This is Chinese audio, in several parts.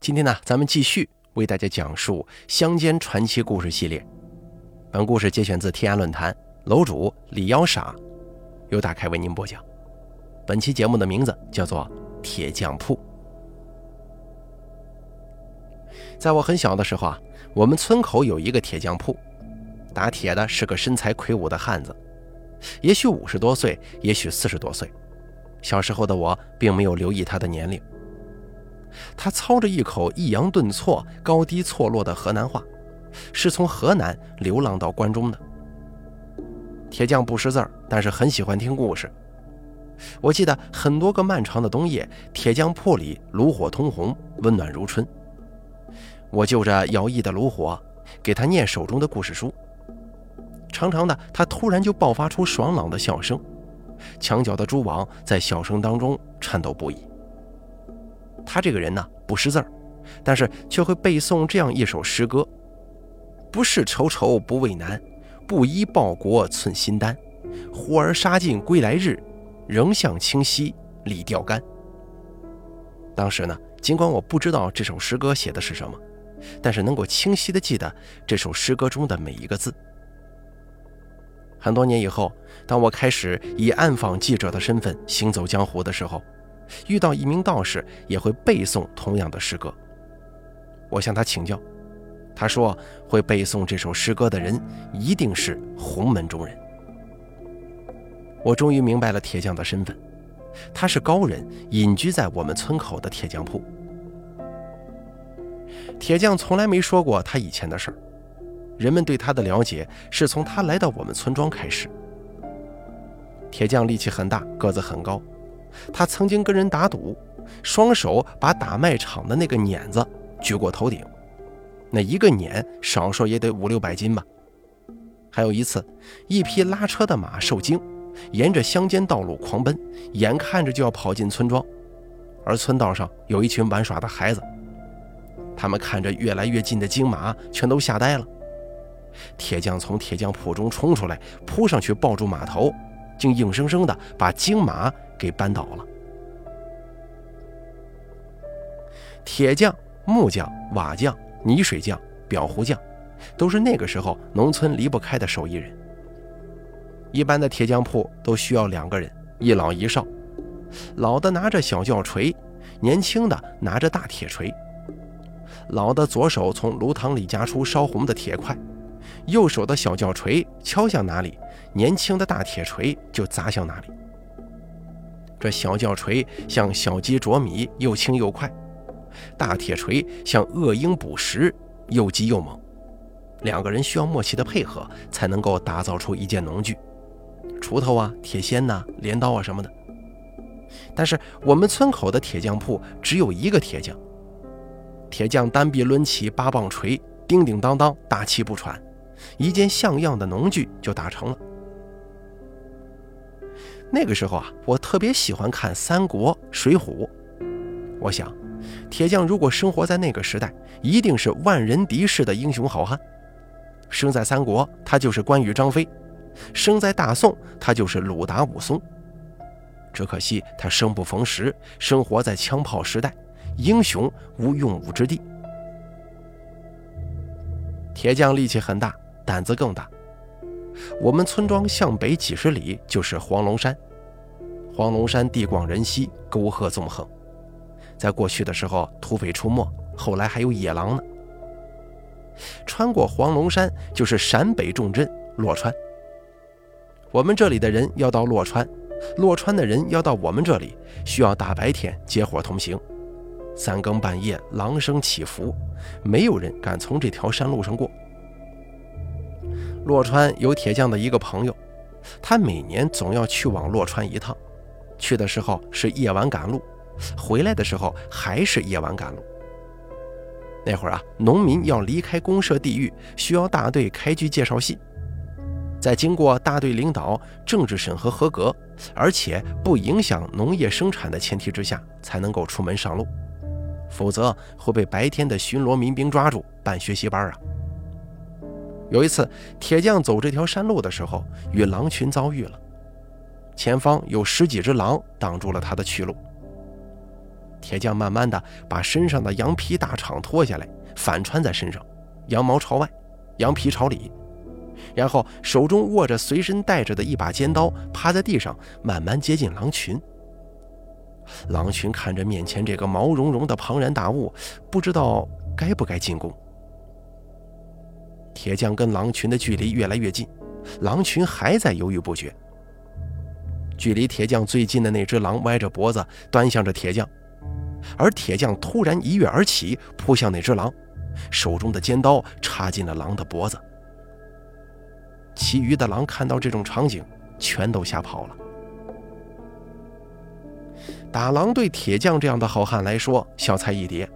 今天呢，咱们继续为大家讲述乡间传奇故事系列。本故事节选自天涯论坛，楼主李幺傻由大开为您播讲。本期节目的名字叫做《铁匠铺》。在我很小的时候啊，我们村口有一个铁匠铺，打铁的是个身材魁梧的汉子，也许五十多岁，也许四十多岁。小时候的我并没有留意他的年龄。他操着一口抑扬顿挫、高低错落的河南话，是从河南流浪到关中的。铁匠不识字儿，但是很喜欢听故事。我记得很多个漫长的冬夜，铁匠铺里炉火通红，温暖如春。我就着摇曳的炉火，给他念手中的故事书。长长的，他突然就爆发出爽朗的笑声，墙角的蛛网在笑声当中颤抖不已。他这个人呢，不识字儿，但是却会背诵这样一首诗歌：“不是愁愁不为难，不依报国寸心丹。呼儿杀尽归来日，仍向清溪里钓竿。”当时呢，尽管我不知道这首诗歌写的是什么，但是能够清晰的记得这首诗歌中的每一个字。很多年以后，当我开始以暗访记者的身份行走江湖的时候。遇到一名道士，也会背诵同样的诗歌。我向他请教，他说会背诵这首诗歌的人一定是洪门中人。我终于明白了铁匠的身份，他是高人，隐居在我们村口的铁匠铺。铁匠从来没说过他以前的事儿，人们对他的了解是从他来到我们村庄开始。铁匠力气很大，个子很高。他曾经跟人打赌，双手把打麦场的那个碾子举过头顶，那一个碾少说也得五六百斤吧。还有一次，一匹拉车的马受惊，沿着乡间道路狂奔，眼看着就要跑进村庄，而村道上有一群玩耍的孩子，他们看着越来越近的金马，全都吓呆了。铁匠从铁匠铺中冲出来，扑上去抱住马头，竟硬生生的把金马。给扳倒了。铁匠、木匠、瓦匠、泥水匠、裱糊匠，都是那个时候农村离不开的手艺人。一般的铁匠铺都需要两个人，一老一少。老的拿着小轿锤，年轻的拿着大铁锤。老的左手从炉膛里夹出烧红的铁块，右手的小轿锤敲向哪里，年轻的大铁锤就砸向哪里。这小轿锤像小鸡啄米，又轻又快；大铁锤像恶鹰捕食，又急又猛。两个人需要默契的配合，才能够打造出一件农具，锄头啊、铁锨呐、镰刀啊什么的。但是我们村口的铁匠铺只有一个铁匠，铁匠单臂抡起八磅锤，叮叮当当，大气不喘，一件像样的农具就打成了。那个时候啊，我特别喜欢看《三国》《水浒》。我想，铁匠如果生活在那个时代，一定是万人敌视的英雄好汉。生在三国，他就是关羽、张飞；生在大宋，他就是鲁达、武松。只可惜他生不逢时，生活在枪炮时代，英雄无用武之地。铁匠力气很大，胆子更大。我们村庄向北几十里就是黄龙山，黄龙山地广人稀，沟壑纵横。在过去的时候，土匪出没，后来还有野狼呢。穿过黄龙山就是陕北重镇洛川。我们这里的人要到洛川，洛川的人要到我们这里，需要大白天结伙同行。三更半夜，狼声起伏，没有人敢从这条山路上过。洛川有铁匠的一个朋友，他每年总要去往洛川一趟，去的时候是夜晚赶路，回来的时候还是夜晚赶路。那会儿啊，农民要离开公社地域，需要大队开具介绍信，在经过大队领导政治审核合格，而且不影响农业生产的前提之下，才能够出门上路，否则会被白天的巡逻民兵抓住办学习班啊。有一次，铁匠走这条山路的时候，与狼群遭遇了。前方有十几只狼挡住了他的去路。铁匠慢慢的把身上的羊皮大氅脱下来，反穿在身上，羊毛朝外，羊皮朝里，然后手中握着随身带着的一把尖刀，趴在地上慢慢接近狼群。狼群看着面前这个毛茸茸的庞然大物，不知道该不该进攻。铁匠跟狼群的距离越来越近，狼群还在犹豫不决。距离铁匠最近的那只狼歪着脖子端向着铁匠，而铁匠突然一跃而起，扑向那只狼，手中的尖刀插进了狼的脖子。其余的狼看到这种场景，全都吓跑了。打狼对铁匠这样的好汉来说，小菜一碟。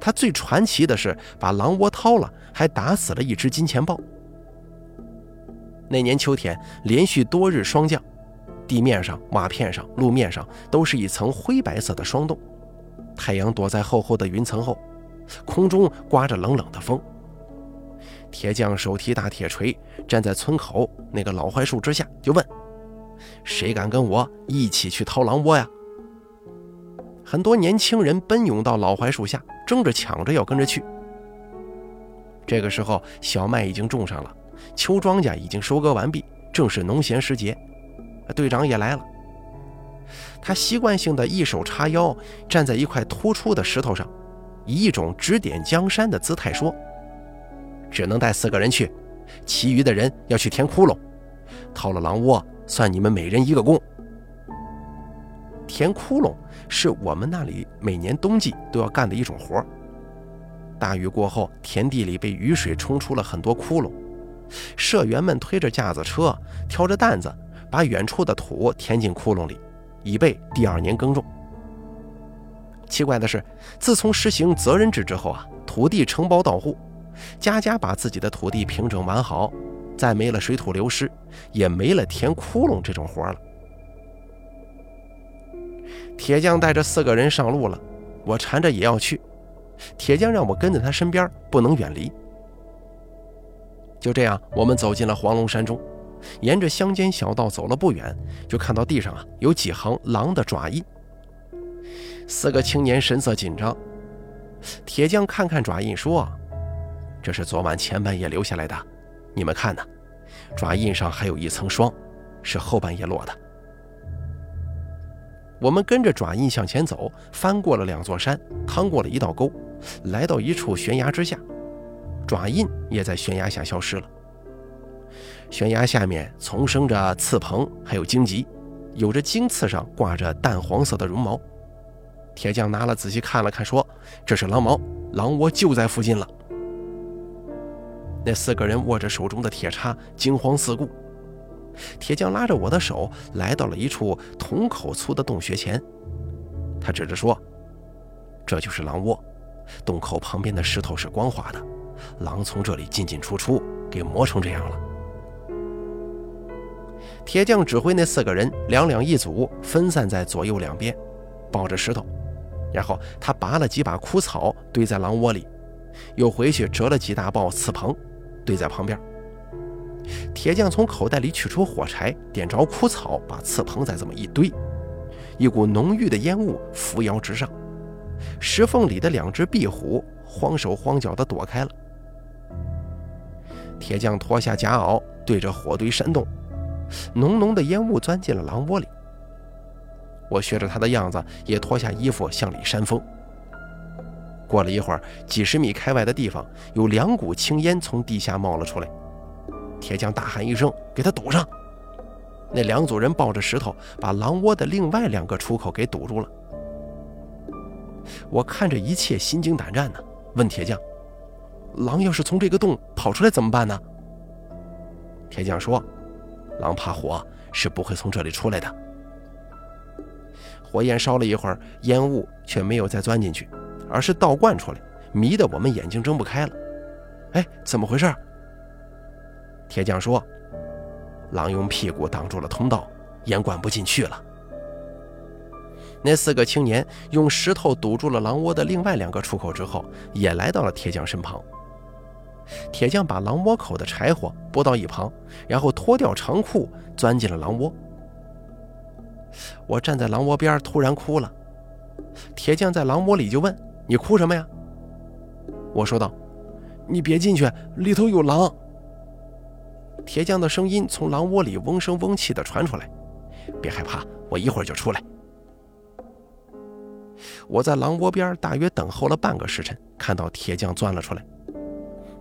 他最传奇的是把狼窝掏了，还打死了一只金钱豹。那年秋天，连续多日霜降，地面上、瓦片上、路面上都是一层灰白色的霜冻。太阳躲在厚厚的云层后，空中刮着冷冷的风。铁匠手提大铁锤，站在村口那个老槐树之下，就问：“谁敢跟我一起去掏狼窝呀？”很多年轻人奔涌到老槐树下，争着抢着要跟着去。这个时候，小麦已经种上了，秋庄稼已经收割完毕，正是农闲时节。队长也来了，他习惯性的一手叉腰，站在一块突出的石头上，以一种指点江山的姿态说：“只能带四个人去，其余的人要去填窟窿，掏了狼窝，算你们每人一个工。填窟窿。”是我们那里每年冬季都要干的一种活大雨过后，田地里被雨水冲出了很多窟窿，社员们推着架子车，挑着担子，把远处的土填进窟窿里，以备第二年耕种。奇怪的是，自从实行责任制之后啊，土地承包到户，家家把自己的土地平整完好，再没了水土流失，也没了填窟窿这种活了。铁匠带着四个人上路了，我缠着也要去。铁匠让我跟在他身边，不能远离。就这样，我们走进了黄龙山中，沿着乡间小道走了不远，就看到地上啊有几行狼的爪印。四个青年神色紧张。铁匠看看爪印，说：“这是昨晚前半夜留下来的，你们看呢，爪印上还有一层霜，是后半夜落的。”我们跟着爪印向前走，翻过了两座山，趟过了一道沟，来到一处悬崖之下，爪印也在悬崖下消失了。悬崖下面丛生着刺棚，还有荆棘，有着荆刺上挂着淡黄色的绒毛。铁匠拿了仔细看了看，说：“这是狼毛，狼窝就在附近了。”那四个人握着手中的铁叉，惊慌四顾。铁匠拉着我的手，来到了一处桶口粗的洞穴前。他指着说：“这就是狼窝，洞口旁边的石头是光滑的，狼从这里进进出出，给磨成这样了。”铁匠指挥那四个人两两一组，分散在左右两边，抱着石头。然后他拔了几把枯草堆在狼窝里，又回去折了几大包刺棚，堆在旁边。铁匠从口袋里取出火柴，点着枯草，把刺棚再这么一堆，一股浓郁的烟雾扶摇直上。石缝里的两只壁虎慌手慌脚地躲开了。铁匠脱下夹袄，对着火堆扇动，浓浓的烟雾钻进了狼窝里。我学着他的样子，也脱下衣服向里扇风。过了一会儿，几十米开外的地方有两股青烟从地下冒了出来。铁匠大喊一声：“给他堵上！”那两组人抱着石头，把狼窝的另外两个出口给堵住了。我看着一切，心惊胆战呢，问铁匠：“狼要是从这个洞跑出来怎么办呢？”铁匠说：“狼怕火，是不会从这里出来的。”火焰烧了一会儿，烟雾却没有再钻进去，而是倒灌出来，迷得我们眼睛睁不开了。哎，怎么回事？铁匠说：“狼用屁股挡住了通道，烟灌不进去了。”那四个青年用石头堵住了狼窝的另外两个出口之后，也来到了铁匠身旁。铁匠把狼窝口的柴火拨到一旁，然后脱掉长裤，钻进了狼窝。我站在狼窝边，突然哭了。铁匠在狼窝里就问：“你哭什么呀？”我说道：“你别进去，里头有狼。”铁匠的声音从狼窝里嗡声嗡气地传出来：“别害怕，我一会儿就出来。”我在狼窝边大约等候了半个时辰，看到铁匠钻了出来。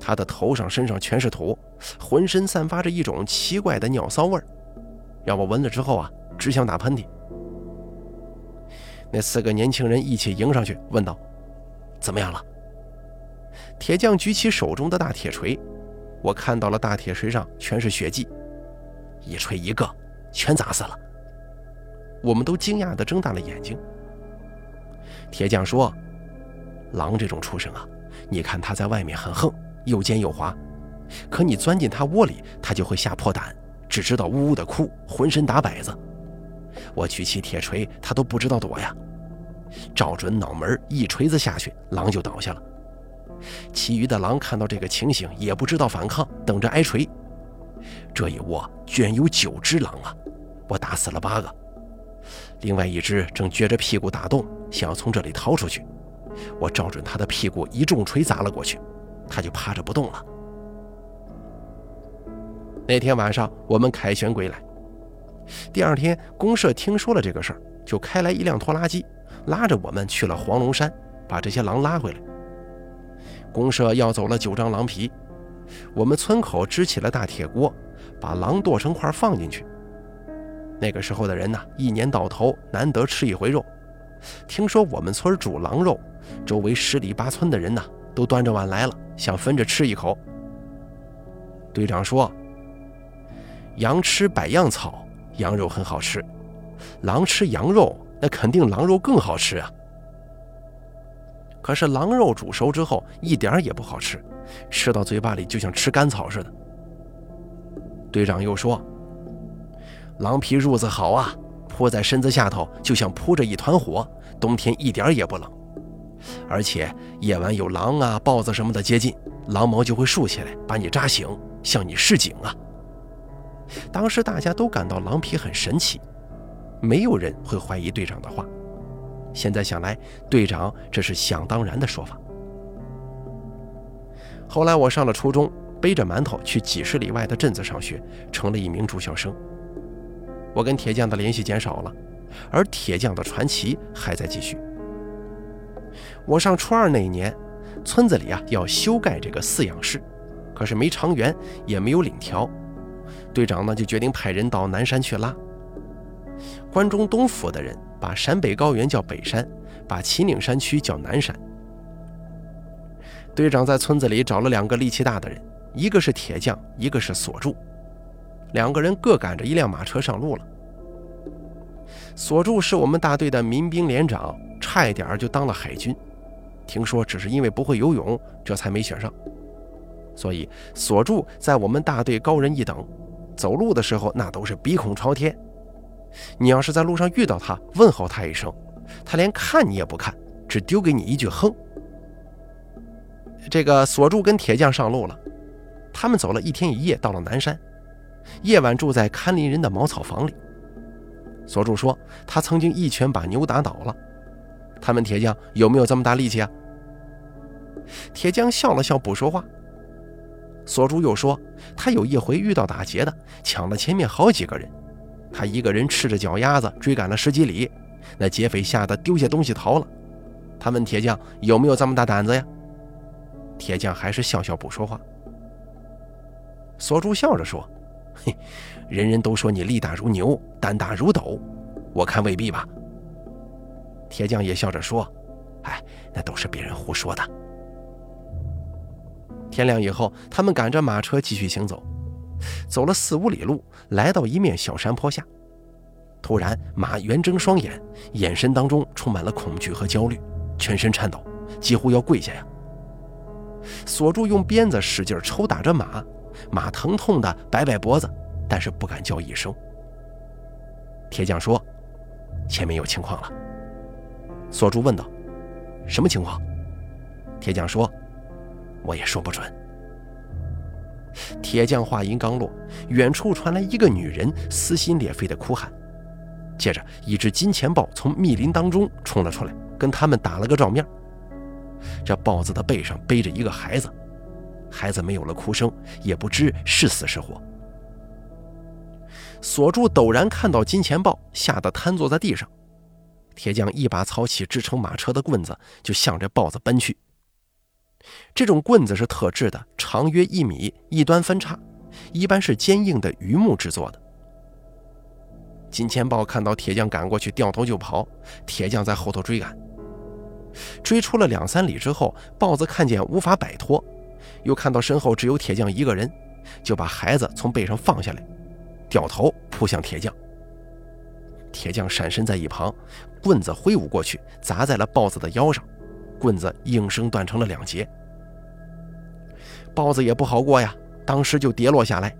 他的头上、身上全是土，浑身散发着一种奇怪的尿骚味儿，让我闻了之后啊，只想打喷嚏。那四个年轻人一起迎上去，问道：“怎么样了？”铁匠举起手中的大铁锤，我看到了大铁锤上全是血迹，一锤一个，全砸死了。我们都惊讶地睁大了眼睛。铁匠说：“狼这种畜生啊，你看它在外面很横，又尖又滑，可你钻进它窝里，它就会吓破胆，只知道呜呜的哭，浑身打摆子。我举起铁锤，它都不知道躲呀，照准脑门一锤子下去，狼就倒下了。其余的狼看到这个情形，也不知道反抗，等着挨锤。这一窝居然有九只狼啊！我打死了八个。”另外一只正撅着屁股打洞，想要从这里逃出去。我照准他的屁股一重锤砸了过去，他就趴着不动了。那天晚上我们凯旋归来，第二天公社听说了这个事儿，就开来一辆拖拉机，拉着我们去了黄龙山，把这些狼拉回来。公社要走了九张狼皮，我们村口支起了大铁锅，把狼剁成块放进去。那个时候的人呢，一年到头难得吃一回肉。听说我们村煮狼肉，周围十里八村的人呢，都端着碗来了，想分着吃一口。队长说：“羊吃百样草，羊肉很好吃；狼吃羊肉，那肯定狼肉更好吃啊。可是狼肉煮熟之后，一点也不好吃，吃到嘴巴里就像吃干草似的。”队长又说。狼皮褥子好啊，铺在身子下头，就像铺着一团火，冬天一点也不冷。而且夜晚有狼啊、豹子什么的接近，狼毛就会竖起来，把你扎醒，向你示警啊。当时大家都感到狼皮很神奇，没有人会怀疑队长的话。现在想来，队长这是想当然的说法。后来我上了初中，背着馒头去几十里外的镇子上学，成了一名住校生。我跟铁匠的联系减少了，而铁匠的传奇还在继续。我上初二那一年，村子里啊要修盖这个饲养室，可是没长员，也没有领条，队长呢就决定派人到南山去拉。关中东府的人把陕北高原叫北山，把秦岭山区叫南山。队长在村子里找了两个力气大的人，一个是铁匠，一个是锁柱。两个人各赶着一辆马车上路了。锁柱是我们大队的民兵连长，差一点就当了海军，听说只是因为不会游泳，这才没选上。所以锁柱在我们大队高人一等，走路的时候那都是鼻孔朝天。你要是在路上遇到他，问候他一声，他连看你也不看，只丢给你一句“哼”。这个锁柱跟铁匠上路了，他们走了一天一夜，到了南山。夜晚住在看林人的茅草房里。锁柱说：“他曾经一拳把牛打倒了。”他问铁匠：“有没有这么大力气啊？”铁匠笑了笑，不说话。锁柱又说：“他有一回遇到打劫的，抢了前面好几个人，他一个人赤着脚丫子追赶了十几里，那劫匪吓得丢下东西逃了。”他问铁匠：“有没有这么大胆子呀？”铁匠还是笑笑不说话。锁柱笑着说。嘿，人人都说你力大如牛，胆大如斗，我看未必吧。铁匠也笑着说：“哎，那都是别人胡说的。”天亮以后，他们赶着马车继续行走，走了四五里路，来到一面小山坡下。突然，马圆睁双眼，眼神当中充满了恐惧和焦虑，全身颤抖，几乎要跪下呀。锁住用鞭子使劲抽打着马。马疼痛的摆摆脖子，但是不敢叫一声。铁匠说：“前面有情况了。”锁柱问道：“什么情况？”铁匠说：“我也说不准。”铁匠话音刚落，远处传来一个女人撕心裂肺的哭喊，接着一只金钱豹从密林当中冲了出来，跟他们打了个照面。这豹子的背上背着一个孩子，孩子没有了哭声，也不知是死是活。锁柱陡然看到金钱豹，吓得瘫坐在地上。铁匠一把操起支撑马车的棍子，就向着豹子奔去。这种棍子是特制的，长约一米，一端分叉，一般是坚硬的榆木制作的。金钱豹看到铁匠赶过去，掉头就跑。铁匠在后头追赶，追出了两三里之后，豹子看见无法摆脱，又看到身后只有铁匠一个人，就把孩子从背上放下来，掉头扑向铁匠。铁匠闪身在一旁，棍子挥舞过去，砸在了豹子的腰上，棍子应声断成了两截。豹子也不好过呀，当时就跌落下来。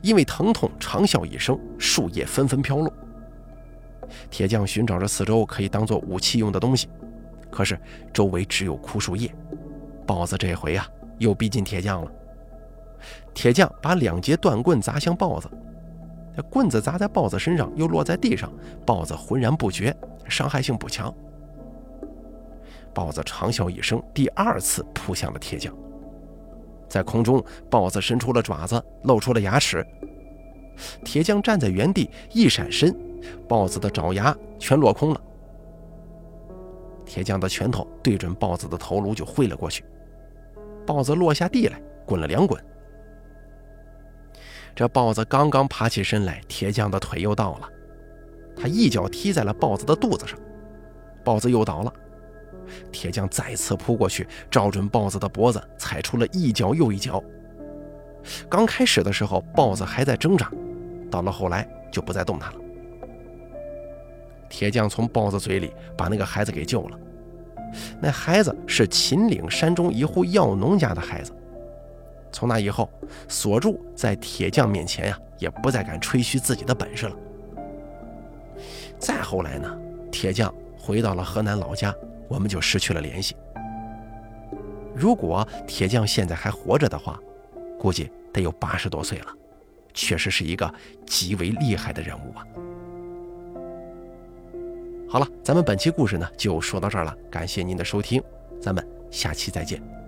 因为疼痛，长啸一声，树叶纷纷飘落。铁匠寻找着四周可以当做武器用的东西，可是周围只有枯树叶。豹子这回啊，又逼近铁匠了。铁匠把两截断棍砸向豹子，那棍子砸在豹子身上，又落在地上，豹子浑然不觉，伤害性不强。豹子长啸一声，第二次扑向了铁匠。在空中，豹子伸出了爪子，露出了牙齿。铁匠站在原地，一闪身，豹子的爪牙全落空了。铁匠的拳头对准豹子的头颅就挥了过去，豹子落下地来，滚了两滚。这豹子刚刚爬起身来，铁匠的腿又到了，他一脚踢在了豹子的肚子上，豹子又倒了。铁匠再次扑过去，照准豹子的脖子，踩出了一脚又一脚。刚开始的时候，豹子还在挣扎，到了后来就不再动弹了。铁匠从豹子嘴里把那个孩子给救了。那孩子是秦岭山中一户药农家的孩子。从那以后，锁柱在铁匠面前呀，也不再敢吹嘘自己的本事了。再后来呢，铁匠回到了河南老家。我们就失去了联系。如果铁匠现在还活着的话，估计得有八十多岁了，确实是一个极为厉害的人物啊。好了，咱们本期故事呢就说到这儿了，感谢您的收听，咱们下期再见。